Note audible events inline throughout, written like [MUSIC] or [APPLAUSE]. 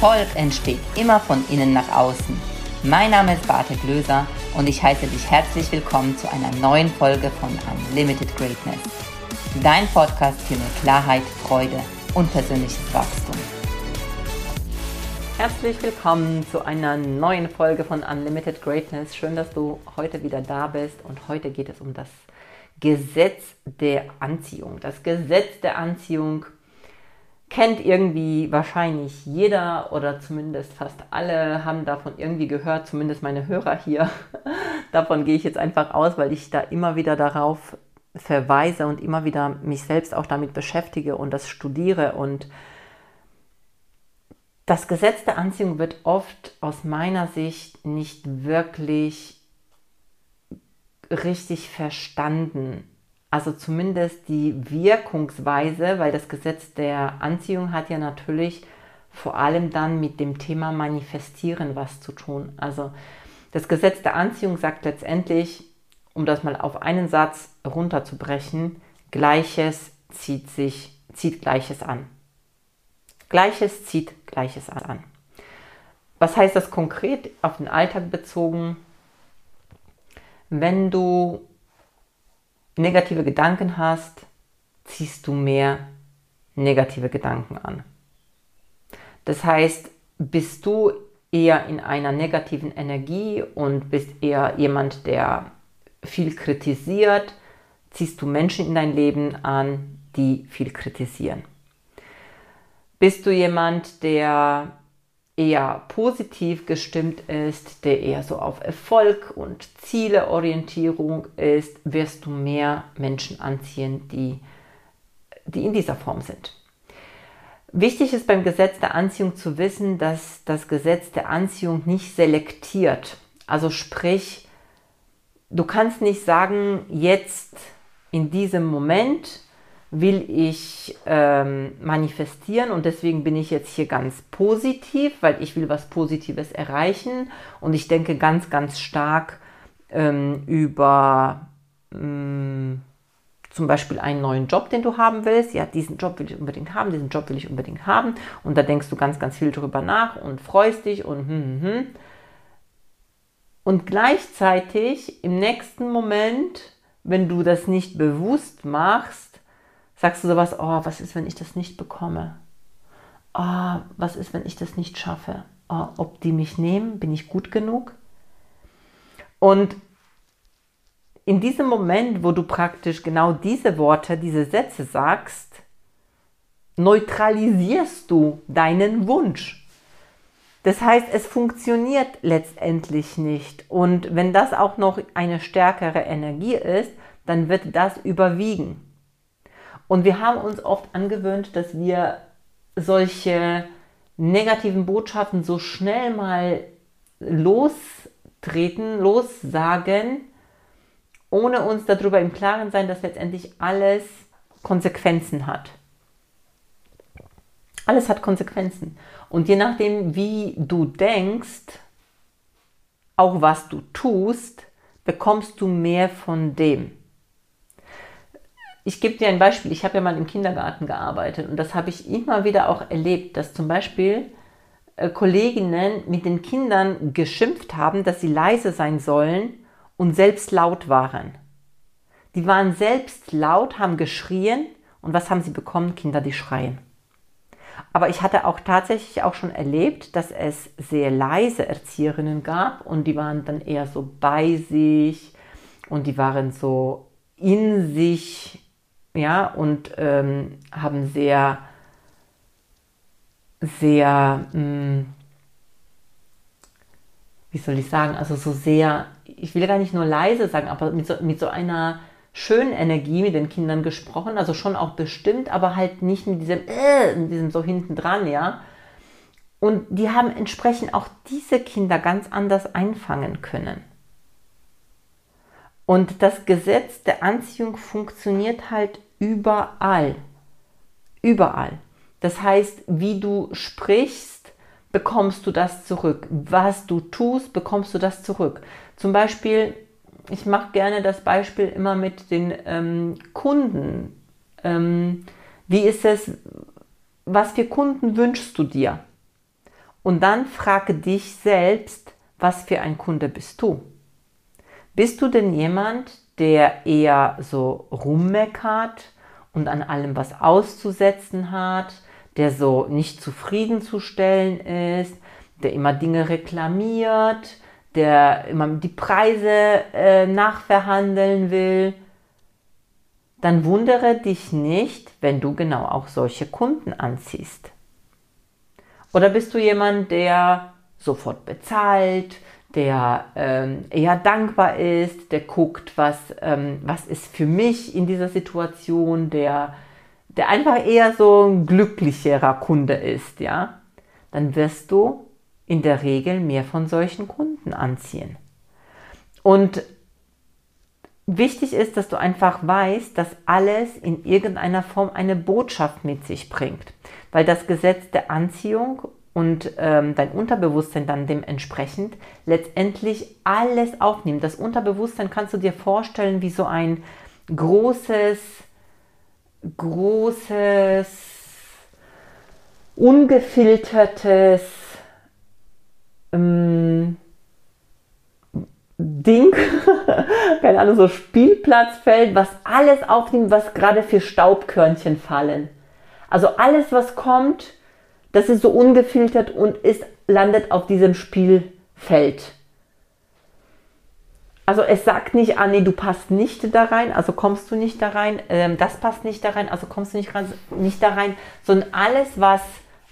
Erfolg entsteht immer von innen nach außen. Mein Name ist Barte Glöser und ich heiße dich herzlich willkommen zu einer neuen Folge von Unlimited Greatness. Dein Podcast für mehr Klarheit, Freude und persönliches Wachstum. Herzlich willkommen zu einer neuen Folge von Unlimited Greatness. Schön, dass du heute wieder da bist und heute geht es um das Gesetz der Anziehung. Das Gesetz der Anziehung kennt irgendwie wahrscheinlich jeder oder zumindest fast alle haben davon irgendwie gehört, zumindest meine Hörer hier. [LAUGHS] davon gehe ich jetzt einfach aus, weil ich da immer wieder darauf verweise und immer wieder mich selbst auch damit beschäftige und das studiere und das Gesetz der Anziehung wird oft aus meiner Sicht nicht wirklich richtig verstanden also zumindest die Wirkungsweise, weil das Gesetz der Anziehung hat ja natürlich vor allem dann mit dem Thema Manifestieren was zu tun. Also das Gesetz der Anziehung sagt letztendlich, um das mal auf einen Satz runterzubrechen, Gleiches zieht sich, zieht Gleiches an. Gleiches zieht Gleiches an. Was heißt das konkret auf den Alltag bezogen? Wenn du negative Gedanken hast, ziehst du mehr negative Gedanken an. Das heißt, bist du eher in einer negativen Energie und bist eher jemand, der viel kritisiert, ziehst du Menschen in dein Leben an, die viel kritisieren. Bist du jemand, der eher positiv gestimmt ist, der eher so auf Erfolg und Zieleorientierung ist, wirst du mehr Menschen anziehen, die, die in dieser Form sind. Wichtig ist beim Gesetz der Anziehung zu wissen, dass das Gesetz der Anziehung nicht selektiert. Also sprich, du kannst nicht sagen, jetzt in diesem Moment will ich ähm, manifestieren und deswegen bin ich jetzt hier ganz positiv, weil ich will was Positives erreichen und ich denke ganz, ganz stark ähm, über ähm, zum Beispiel einen neuen Job, den du haben willst. Ja, diesen Job will ich unbedingt haben, diesen Job will ich unbedingt haben und da denkst du ganz, ganz viel drüber nach und freust dich und hm, hm, hm. Und gleichzeitig im nächsten Moment, wenn du das nicht bewusst machst, Sagst du sowas, oh, was ist, wenn ich das nicht bekomme? Oh, was ist, wenn ich das nicht schaffe? Oh, ob die mich nehmen, bin ich gut genug? Und in diesem Moment, wo du praktisch genau diese Worte, diese Sätze sagst, neutralisierst du deinen Wunsch. Das heißt, es funktioniert letztendlich nicht. Und wenn das auch noch eine stärkere Energie ist, dann wird das überwiegen. Und wir haben uns oft angewöhnt, dass wir solche negativen Botschaften so schnell mal lostreten, lossagen, ohne uns darüber im Klaren sein, dass letztendlich alles Konsequenzen hat. Alles hat Konsequenzen. Und je nachdem, wie du denkst, auch was du tust, bekommst du mehr von dem. Ich gebe dir ein Beispiel. Ich habe ja mal im Kindergarten gearbeitet und das habe ich immer wieder auch erlebt, dass zum Beispiel äh, Kolleginnen mit den Kindern geschimpft haben, dass sie leise sein sollen und selbst laut waren. Die waren selbst laut, haben geschrien und was haben sie bekommen? Kinder, die schreien. Aber ich hatte auch tatsächlich auch schon erlebt, dass es sehr leise Erzieherinnen gab und die waren dann eher so bei sich und die waren so in sich ja, und ähm, haben sehr, sehr, mh, hm, wie soll ich sagen, also so sehr, ich will gar nicht nur leise sagen, aber mit so, mit so einer schönen Energie mit den Kindern gesprochen, also schon auch bestimmt, aber halt nicht mit diesem, äh, mit diesem so hinten dran, ja. Und die haben entsprechend auch diese Kinder ganz anders einfangen können. Und das Gesetz der Anziehung funktioniert halt überall. Überall. Das heißt, wie du sprichst, bekommst du das zurück. Was du tust, bekommst du das zurück. Zum Beispiel, ich mache gerne das Beispiel immer mit den ähm, Kunden. Ähm, wie ist es, was für Kunden wünschst du dir? Und dann frage dich selbst, was für ein Kunde bist du? Bist du denn jemand, der eher so rummeckert und an allem was auszusetzen hat, der so nicht zufriedenzustellen ist, der immer Dinge reklamiert, der immer die Preise äh, nachverhandeln will, dann wundere dich nicht, wenn du genau auch solche Kunden anziehst. Oder bist du jemand, der sofort bezahlt, der ähm, eher dankbar ist, der guckt, was, ähm, was ist für mich in dieser Situation, der, der einfach eher so ein glücklicherer Kunde ist, ja, dann wirst du in der Regel mehr von solchen Kunden anziehen. Und wichtig ist, dass du einfach weißt, dass alles in irgendeiner Form eine Botschaft mit sich bringt, weil das Gesetz der Anziehung und ähm, dein Unterbewusstsein dann dementsprechend letztendlich alles aufnimmt. Das Unterbewusstsein kannst du dir vorstellen wie so ein großes, großes, ungefiltertes ähm, Ding, [LAUGHS] keine Ahnung, so Spielplatzfeld, was alles aufnimmt, was gerade für Staubkörnchen fallen. Also alles, was kommt, das ist so ungefiltert und ist, landet auf diesem Spielfeld. Also es sagt nicht, ah nee, du passt nicht da rein, also kommst du nicht da rein, ähm, das passt nicht da rein, also kommst du nicht, nicht da rein, sondern alles, was,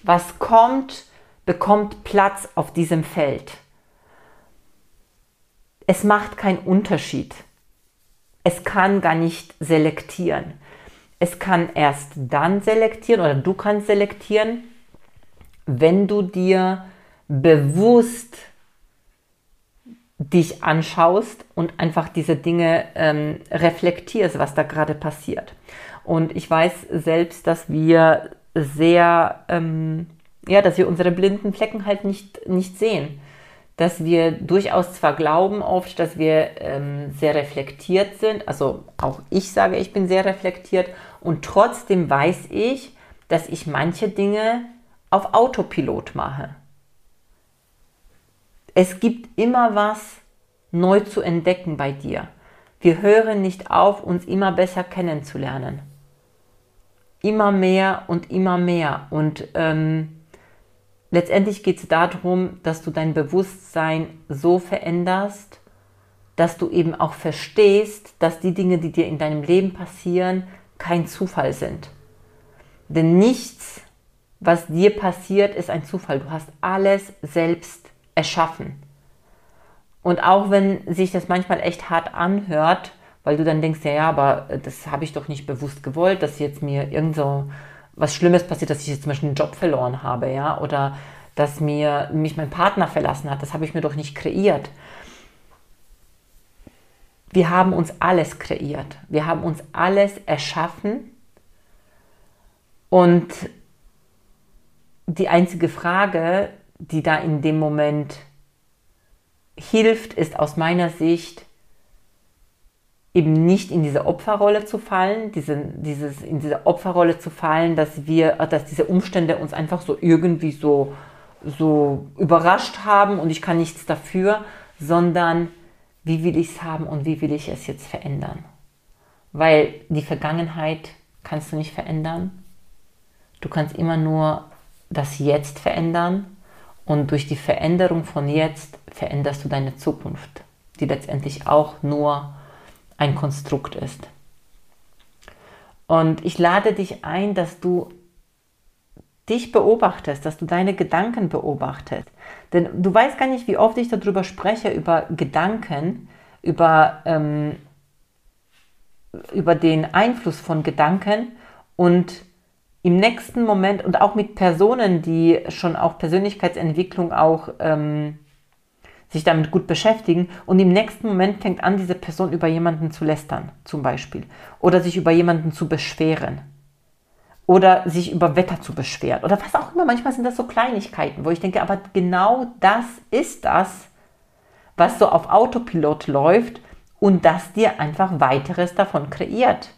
was kommt, bekommt Platz auf diesem Feld. Es macht keinen Unterschied. Es kann gar nicht selektieren. Es kann erst dann selektieren oder du kannst selektieren, wenn du dir bewusst dich anschaust und einfach diese Dinge ähm, reflektierst, was da gerade passiert. Und ich weiß selbst, dass wir sehr, ähm, ja, dass wir unsere blinden Flecken halt nicht, nicht sehen. Dass wir durchaus zwar glauben oft, dass wir ähm, sehr reflektiert sind, also auch ich sage, ich bin sehr reflektiert und trotzdem weiß ich, dass ich manche Dinge auf Autopilot mache. Es gibt immer was neu zu entdecken bei dir. Wir hören nicht auf, uns immer besser kennenzulernen. Immer mehr und immer mehr. Und ähm, letztendlich geht es darum, dass du dein Bewusstsein so veränderst, dass du eben auch verstehst, dass die Dinge, die dir in deinem Leben passieren, kein Zufall sind. Denn nichts was dir passiert, ist ein Zufall. Du hast alles selbst erschaffen. Und auch wenn sich das manchmal echt hart anhört, weil du dann denkst, ja, ja, aber das habe ich doch nicht bewusst gewollt, dass jetzt mir irgend so was Schlimmes passiert, dass ich jetzt zum Beispiel einen Job verloren habe, ja, oder dass mir mich mein Partner verlassen hat, das habe ich mir doch nicht kreiert. Wir haben uns alles kreiert. Wir haben uns alles erschaffen. Und die einzige Frage, die da in dem Moment hilft, ist aus meiner Sicht eben nicht in diese Opferrolle zu fallen, diese, dieses, in diese Opferrolle zu fallen, dass wir, dass diese Umstände uns einfach so irgendwie so, so überrascht haben und ich kann nichts dafür, sondern wie will ich es haben und wie will ich es jetzt verändern? Weil die Vergangenheit kannst du nicht verändern. Du kannst immer nur das Jetzt verändern und durch die Veränderung von jetzt veränderst du deine Zukunft, die letztendlich auch nur ein Konstrukt ist. Und ich lade dich ein, dass du dich beobachtest, dass du deine Gedanken beobachtest. Denn du weißt gar nicht, wie oft ich darüber spreche, über Gedanken, über, ähm, über den Einfluss von Gedanken und im nächsten Moment und auch mit Personen, die schon auch Persönlichkeitsentwicklung auch ähm, sich damit gut beschäftigen und im nächsten Moment fängt an, diese Person über jemanden zu lästern, zum Beispiel, oder sich über jemanden zu beschweren oder sich über Wetter zu beschweren oder was auch immer. Manchmal sind das so Kleinigkeiten, wo ich denke, aber genau das ist das, was so auf Autopilot läuft und das dir einfach weiteres davon kreiert.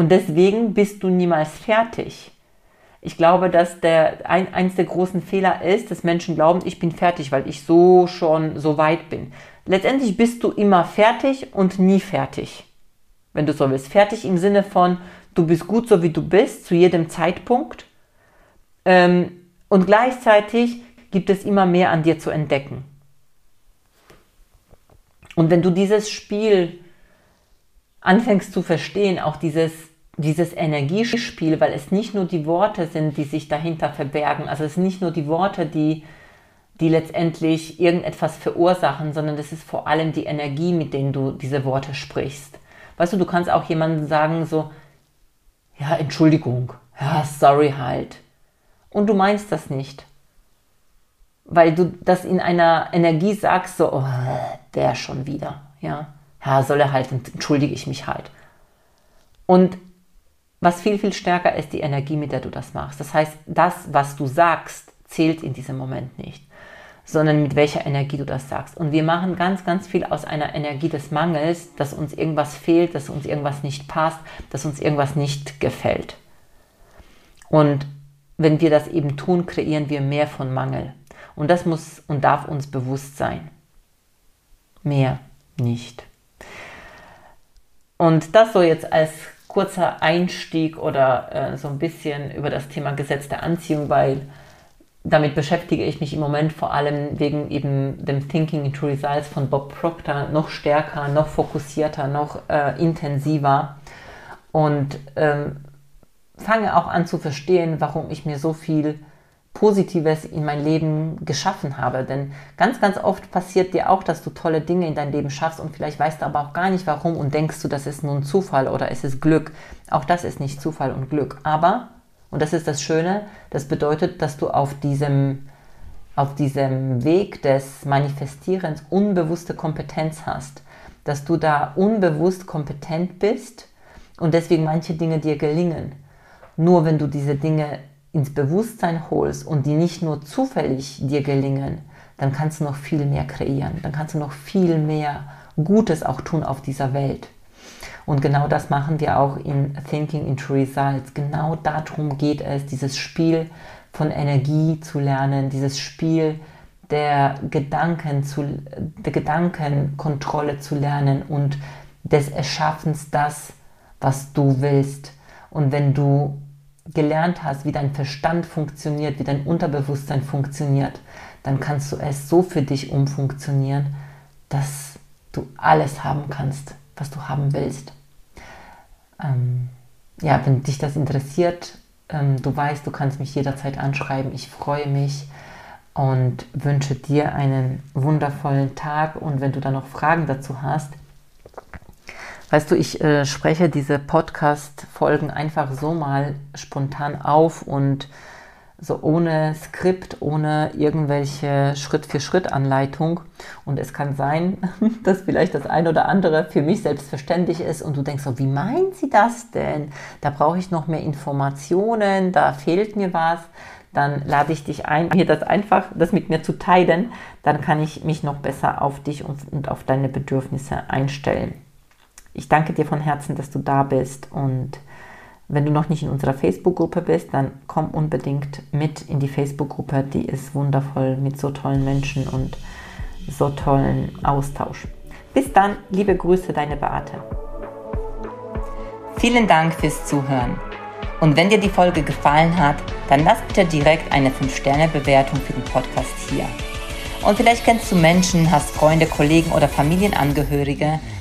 Und deswegen bist du niemals fertig. Ich glaube, dass der, ein, eins der großen Fehler ist, dass Menschen glauben, ich bin fertig, weil ich so schon so weit bin. Letztendlich bist du immer fertig und nie fertig. Wenn du so willst. Fertig im Sinne von, du bist gut so wie du bist, zu jedem Zeitpunkt. Ähm, und gleichzeitig gibt es immer mehr an dir zu entdecken. Und wenn du dieses Spiel anfängst zu verstehen, auch dieses, dieses Energiespiel, weil es nicht nur die Worte sind, die sich dahinter verbergen, also es sind nicht nur die Worte, die, die letztendlich irgendetwas verursachen, sondern es ist vor allem die Energie, mit denen du diese Worte sprichst. Weißt du, du kannst auch jemandem sagen, so, ja, Entschuldigung, ja, sorry halt. Und du meinst das nicht. Weil du das in einer Energie sagst, so, oh, der schon wieder, ja. Ja, soll er halt, entschuldige ich mich halt. Und was viel, viel stärker ist, die Energie, mit der du das machst. Das heißt, das, was du sagst, zählt in diesem Moment nicht, sondern mit welcher Energie du das sagst. Und wir machen ganz, ganz viel aus einer Energie des Mangels, dass uns irgendwas fehlt, dass uns irgendwas nicht passt, dass uns irgendwas nicht gefällt. Und wenn wir das eben tun, kreieren wir mehr von Mangel. Und das muss und darf uns bewusst sein. Mehr nicht. Und das so jetzt als kurzer Einstieg oder äh, so ein bisschen über das Thema Gesetz der Anziehung, weil damit beschäftige ich mich im Moment vor allem wegen eben dem Thinking into Results von Bob Proctor noch stärker, noch fokussierter, noch äh, intensiver. Und ähm, fange auch an zu verstehen, warum ich mir so viel Positives in mein Leben geschaffen habe. Denn ganz, ganz oft passiert dir auch, dass du tolle Dinge in dein Leben schaffst und vielleicht weißt du aber auch gar nicht warum und denkst du, das ist nun Zufall oder es ist Glück. Auch das ist nicht Zufall und Glück. Aber, und das ist das Schöne, das bedeutet, dass du auf diesem, auf diesem Weg des Manifestierens unbewusste Kompetenz hast. Dass du da unbewusst kompetent bist und deswegen manche Dinge dir gelingen. Nur wenn du diese Dinge ins Bewusstsein holst und die nicht nur zufällig dir gelingen, dann kannst du noch viel mehr kreieren, dann kannst du noch viel mehr Gutes auch tun auf dieser Welt. Und genau das machen wir auch in Thinking into Results. Genau darum geht es, dieses Spiel von Energie zu lernen, dieses Spiel der Gedanken zu, der Gedankenkontrolle zu lernen und des Erschaffens das, was du willst. Und wenn du gelernt hast, wie dein Verstand funktioniert, wie dein Unterbewusstsein funktioniert, dann kannst du es so für dich umfunktionieren, dass du alles haben kannst, was du haben willst. Ähm, ja, wenn dich das interessiert, ähm, du weißt, du kannst mich jederzeit anschreiben. Ich freue mich und wünsche dir einen wundervollen Tag. Und wenn du da noch Fragen dazu hast, Weißt du, ich äh, spreche diese Podcast-Folgen einfach so mal spontan auf und so ohne Skript, ohne irgendwelche Schritt-für-Schritt-Anleitung. Und es kann sein, [LAUGHS] dass vielleicht das ein oder andere für mich selbstverständlich ist und du denkst so, wie meint sie das denn? Da brauche ich noch mehr Informationen, da fehlt mir was. Dann lade ich dich ein, mir das einfach, das mit mir zu teilen. Dann kann ich mich noch besser auf dich und, und auf deine Bedürfnisse einstellen. Ich danke dir von Herzen, dass du da bist und wenn du noch nicht in unserer Facebook-Gruppe bist, dann komm unbedingt mit in die Facebook-Gruppe. Die ist wundervoll mit so tollen Menschen und so tollen Austausch. Bis dann, liebe Grüße, deine Beate. Vielen Dank fürs Zuhören. Und wenn dir die Folge gefallen hat, dann lass bitte direkt eine 5-Sterne-Bewertung für den Podcast hier. Und vielleicht kennst du Menschen, hast Freunde, Kollegen oder Familienangehörige,